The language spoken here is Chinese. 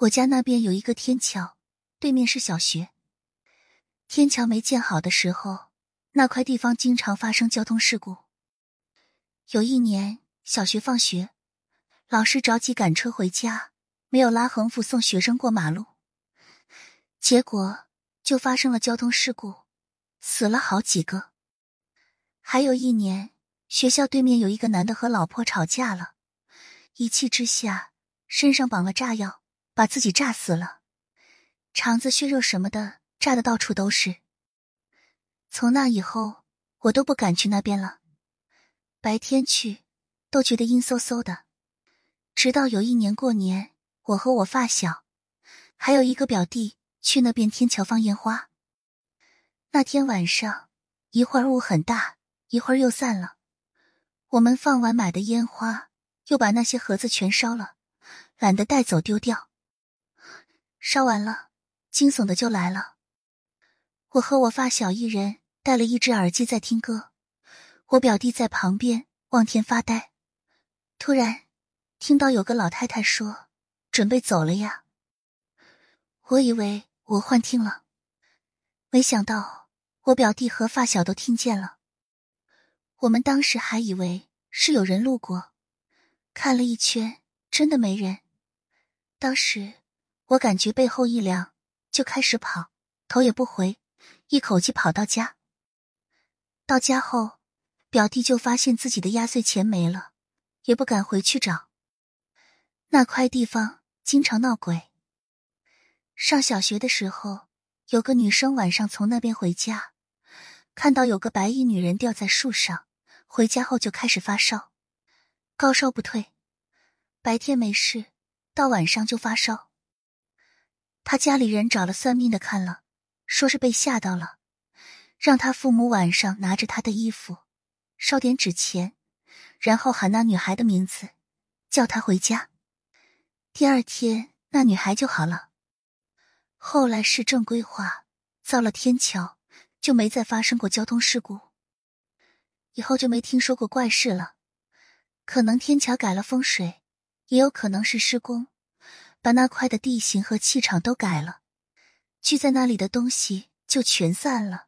我家那边有一个天桥，对面是小学。天桥没建好的时候，那块地方经常发生交通事故。有一年，小学放学，老师着急赶车回家，没有拉横幅送学生过马路，结果就发生了交通事故，死了好几个。还有一年，学校对面有一个男的和老婆吵架了，一气之下身上绑了炸药，把自己炸死了，肠子、血肉什么的。炸的到处都是。从那以后，我都不敢去那边了。白天去，都觉得阴飕飕的。直到有一年过年，我和我发小，还有一个表弟去那边天桥放烟花。那天晚上，一会儿雾很大，一会儿又散了。我们放完买的烟花，又把那些盒子全烧了，懒得带走丢掉。烧完了，惊悚的就来了。我和我发小一人戴了一只耳机在听歌，我表弟在旁边望天发呆。突然，听到有个老太太说：“准备走了呀。”我以为我幻听了，没想到我表弟和发小都听见了。我们当时还以为是有人路过，看了一圈，真的没人。当时我感觉背后一凉，就开始跑，头也不回。一口气跑到家，到家后，表弟就发现自己的压岁钱没了，也不敢回去找。那块地方经常闹鬼。上小学的时候，有个女生晚上从那边回家，看到有个白衣女人吊在树上，回家后就开始发烧，高烧不退，白天没事，到晚上就发烧。他家里人找了算命的看了。说是被吓到了，让他父母晚上拿着他的衣服，烧点纸钱，然后喊那女孩的名字，叫她回家。第二天那女孩就好了。后来市政规划造了天桥，就没再发生过交通事故。以后就没听说过怪事了。可能天桥改了风水，也有可能是施工，把那块的地形和气场都改了。聚在那里的东西就全散了。